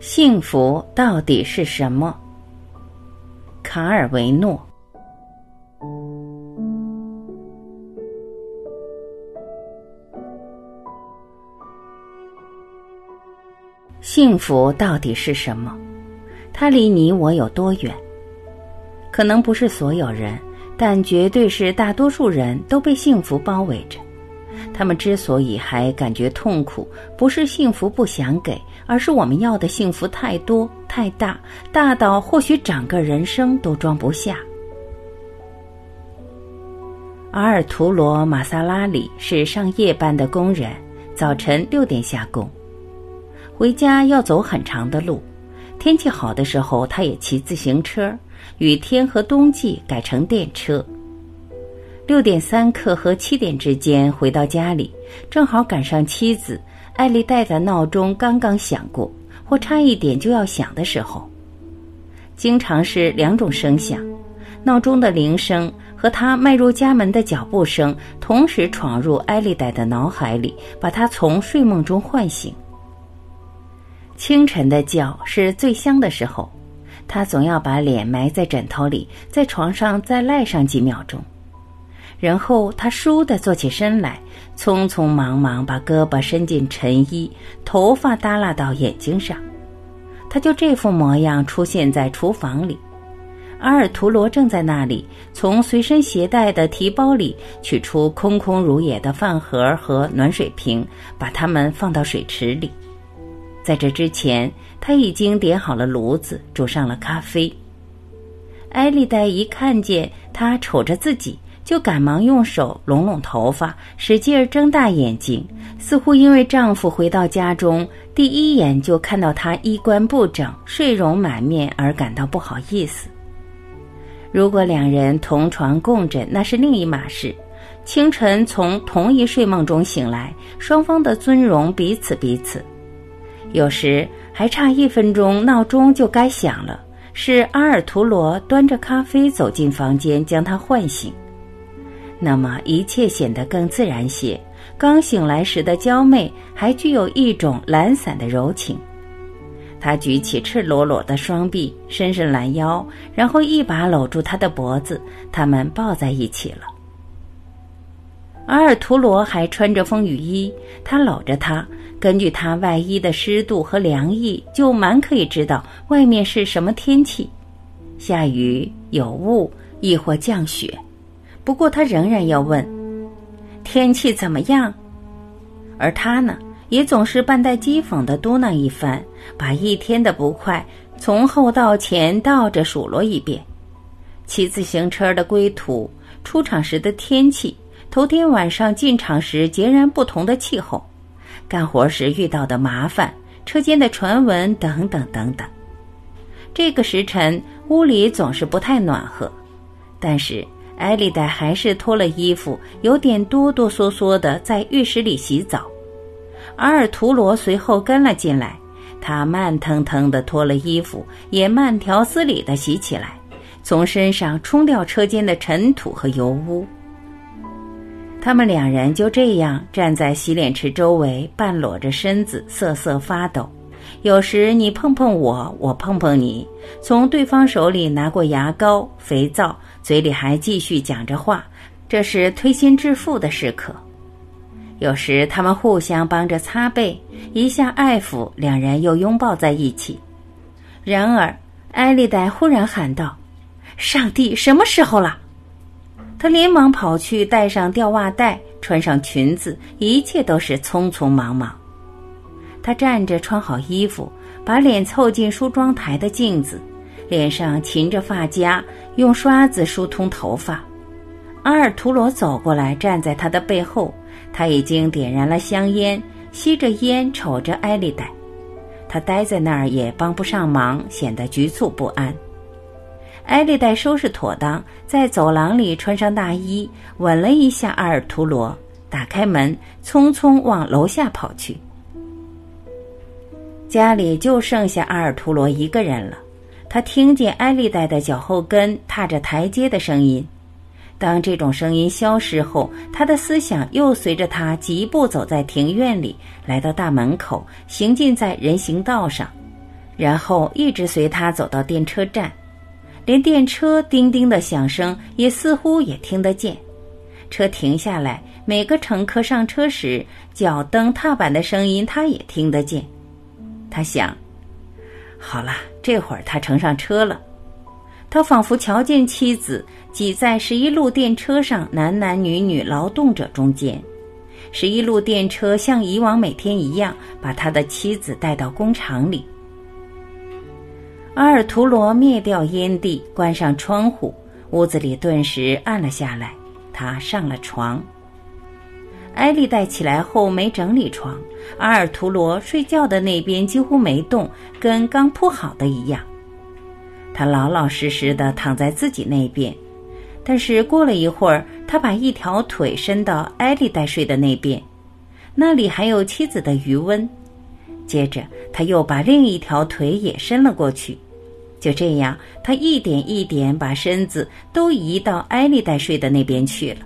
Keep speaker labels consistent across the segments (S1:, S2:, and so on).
S1: 幸福到底是什么？卡尔维诺。幸福到底是什么？它离你我有多远？可能不是所有人，但绝对是大多数人都被幸福包围着。他们之所以还感觉痛苦，不是幸福不想给，而是我们要的幸福太多太大，大到或许整个人生都装不下。阿尔图罗·马萨拉里是上夜班的工人，早晨六点下工，回家要走很长的路。天气好的时候，他也骑自行车；雨天和冬季改成电车。六点三刻和七点之间回到家里，正好赶上妻子艾丽黛的闹钟刚刚响过，或差一点就要响的时候。经常是两种声响：闹钟的铃声和他迈入家门的脚步声同时闯入艾丽黛的脑海里，把她从睡梦中唤醒。清晨的觉是最香的时候，她总要把脸埋在枕头里，在床上再赖上几秒钟。然后他倏地坐起身来，匆匆忙忙把胳膊伸进衬衣，头发耷拉到眼睛上。他就这副模样出现在厨房里。阿尔图罗正在那里，从随身携带的提包里取出空空如也的饭盒和暖水瓶，把它们放到水池里。在这之前，他已经点好了炉子，煮上了咖啡。埃丽黛一看见他，瞅着自己。就赶忙用手拢拢头发，使劲儿睁大眼睛，似乎因为丈夫回到家中第一眼就看到她衣冠不整、睡容满面而感到不好意思。如果两人同床共枕，那是另一码事。清晨从同一睡梦中醒来，双方的尊容彼此彼此。有时还差一分钟，闹钟就该响了，是阿尔图罗端着咖啡走进房间，将她唤醒。那么一切显得更自然些。刚醒来时的娇媚还具有一种懒散的柔情。他举起赤裸裸的双臂，伸伸懒腰，然后一把搂住她的脖子，他们抱在一起了。阿尔图罗还穿着风雨衣，他搂着她，根据她外衣的湿度和凉意，就蛮可以知道外面是什么天气：下雨、有雾，亦或降雪。不过他仍然要问：“天气怎么样？”而他呢，也总是半带讥讽的嘟囔一番，把一天的不快从后到前倒着数落一遍：骑自行车的归途、出场时的天气、头天晚上进场时截然不同的气候、干活时遇到的麻烦、车间的传闻等等等等。这个时辰屋里总是不太暖和，但是。艾丽黛还是脱了衣服，有点哆哆嗦嗦的在浴室里洗澡。阿尔图罗随后跟了进来，他慢腾腾的脱了衣服，也慢条斯理的洗起来，从身上冲掉车间的尘土和油污。他们两人就这样站在洗脸池周围，半裸着身子瑟瑟发抖。有时你碰碰我，我碰碰你，从对方手里拿过牙膏、肥皂。嘴里还继续讲着话，这是推心置腹的时刻。有时他们互相帮着擦背，一下爱抚，两人又拥抱在一起。然而，艾丽黛忽然喊道：“上帝，什么时候了？”她连忙跑去带上吊袜带，穿上裙子，一切都是匆匆忙忙。他站着穿好衣服，把脸凑近梳妆台的镜子。脸上噙着发夹，用刷子梳通头发。阿尔图罗走过来，站在他的背后。他已经点燃了香烟，吸着烟，瞅着艾丽黛。他呆在那儿也帮不上忙，显得局促不安。艾丽黛收拾妥当，在走廊里穿上大衣，吻了一下阿尔图罗，打开门，匆匆往楼下跑去。家里就剩下阿尔图罗一个人了。他听见艾丽黛的脚后跟踏着台阶的声音。当这种声音消失后，他的思想又随着他疾步走在庭院里，来到大门口，行进在人行道上。然后一直随他走到电车站，连电车叮叮的响声也似乎也听得见。车停下来，每个乘客上车时脚蹬踏板的声音，他也听得见。他想：好了，这会儿他乘上车了。他仿佛瞧见妻子挤在十一路电车上，男男女女劳动者中间。十一路电车像以往每天一样，把他的妻子带到工厂里。阿尔图罗灭掉烟蒂，关上窗户，屋子里顿时暗了下来。他上了床。埃利黛起来后没整理床，阿尔图罗睡觉的那边几乎没动，跟刚铺好的一样。他老老实实的躺在自己那边，但是过了一会儿，他把一条腿伸到埃利黛睡的那边，那里还有妻子的余温。接着他又把另一条腿也伸了过去，就这样，他一点一点把身子都移到埃利黛睡的那边去了。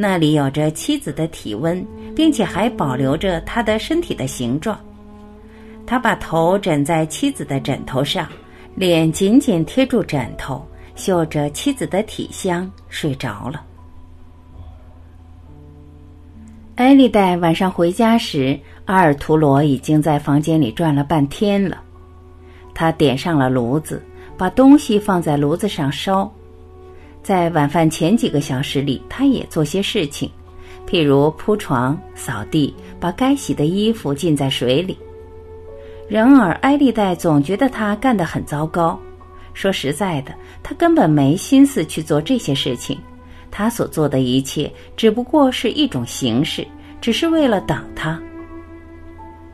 S1: 那里有着妻子的体温，并且还保留着他的身体的形状。他把头枕在妻子的枕头上，脸紧紧贴住枕头，嗅着妻子的体香，睡着了。艾丽黛晚上回家时，阿尔图罗已经在房间里转了半天了。他点上了炉子，把东西放在炉子上烧。在晚饭前几个小时里，他也做些事情，譬如铺床、扫地，把该洗的衣服浸在水里。然而，埃利黛总觉得他干得很糟糕。说实在的，他根本没心思去做这些事情。他所做的一切只不过是一种形式，只是为了等他。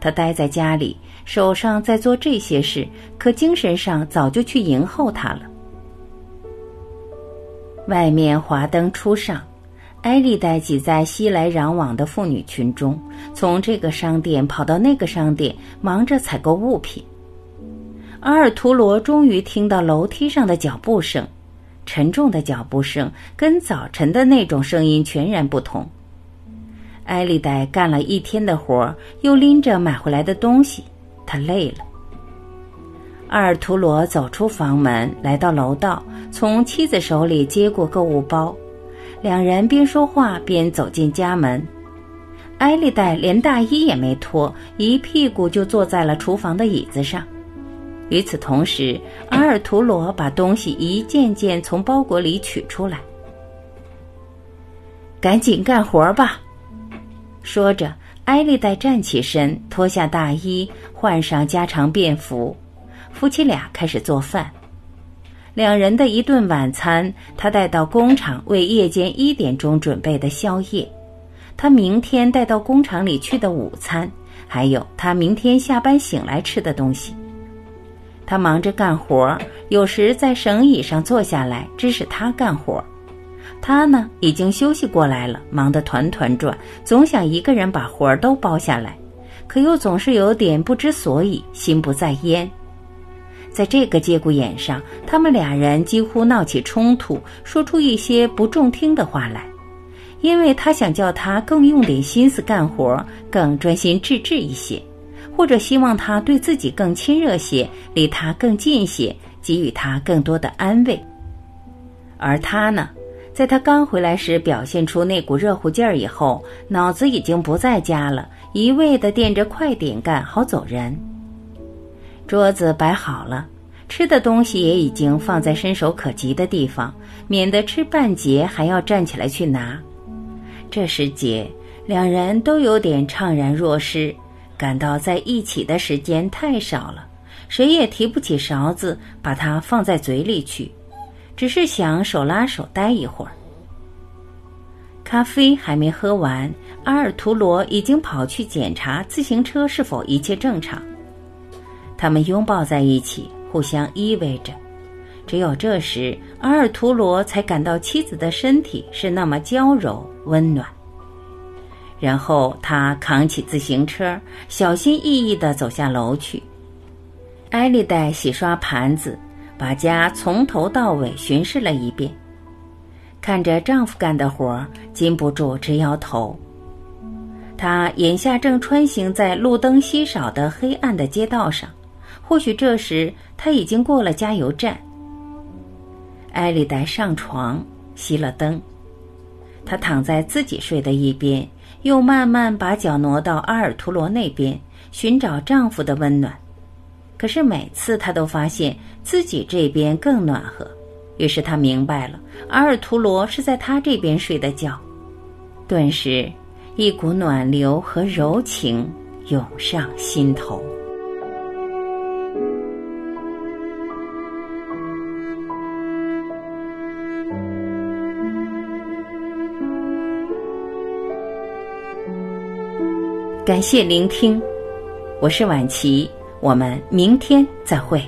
S1: 他待在家里，手上在做这些事，可精神上早就去迎候他了。外面华灯初上，艾丽黛挤在熙来攘往的妇女群中，从这个商店跑到那个商店，忙着采购物品。阿尔图罗终于听到楼梯上的脚步声，沉重的脚步声跟早晨的那种声音全然不同。艾丽黛干了一天的活，又拎着买回来的东西，她累了。阿尔图罗走出房门，来到楼道，从妻子手里接过购物包，两人边说话边走进家门。艾丽黛连大衣也没脱，一屁股就坐在了厨房的椅子上。与此同时，阿尔图罗把东西一件件从包裹里取出来。赶紧干活吧，说着，艾丽黛站起身，脱下大衣，换上家常便服。夫妻俩开始做饭，两人的一顿晚餐，他带到工厂为夜间一点钟准备的宵夜，他明天带到工厂里去的午餐，还有他明天下班醒来吃的东西。他忙着干活，有时在绳椅上坐下来指使他干活。他呢，已经休息过来了，忙得团团转，总想一个人把活儿都包下来，可又总是有点不知所以，心不在焉。在这个节骨眼上，他们俩人几乎闹起冲突，说出一些不中听的话来。因为他想叫他更用点心思干活，更专心致志一些，或者希望他对自己更亲热些，离他更近些，给予他更多的安慰。而他呢，在他刚回来时表现出那股热乎劲儿以后，脑子已经不在家了，一味的惦着快点干，好走人。桌子摆好了，吃的东西也已经放在伸手可及的地方，免得吃半截还要站起来去拿。这时节，两人都有点怅然若失，感到在一起的时间太少了，谁也提不起勺子把它放在嘴里去，只是想手拉手待一会儿。咖啡还没喝完，阿尔图罗已经跑去检查自行车是否一切正常。他们拥抱在一起，互相依偎着。只有这时，阿尔图罗才感到妻子的身体是那么娇柔温暖。然后他扛起自行车，小心翼翼地走下楼去。艾丽黛洗刷盘子，把家从头到尾巡视了一遍，看着丈夫干的活，禁不住直摇头。她眼下正穿行在路灯稀少的黑暗的街道上。或许这时他已经过了加油站。艾丽黛上床，熄了灯。她躺在自己睡的一边，又慢慢把脚挪到阿尔图罗那边，寻找丈夫的温暖。可是每次她都发现自己这边更暖和，于是她明白了，阿尔图罗是在她这边睡的觉。顿时，一股暖流和柔情涌上心头。感谢聆听，我是晚琪，我们明天再会。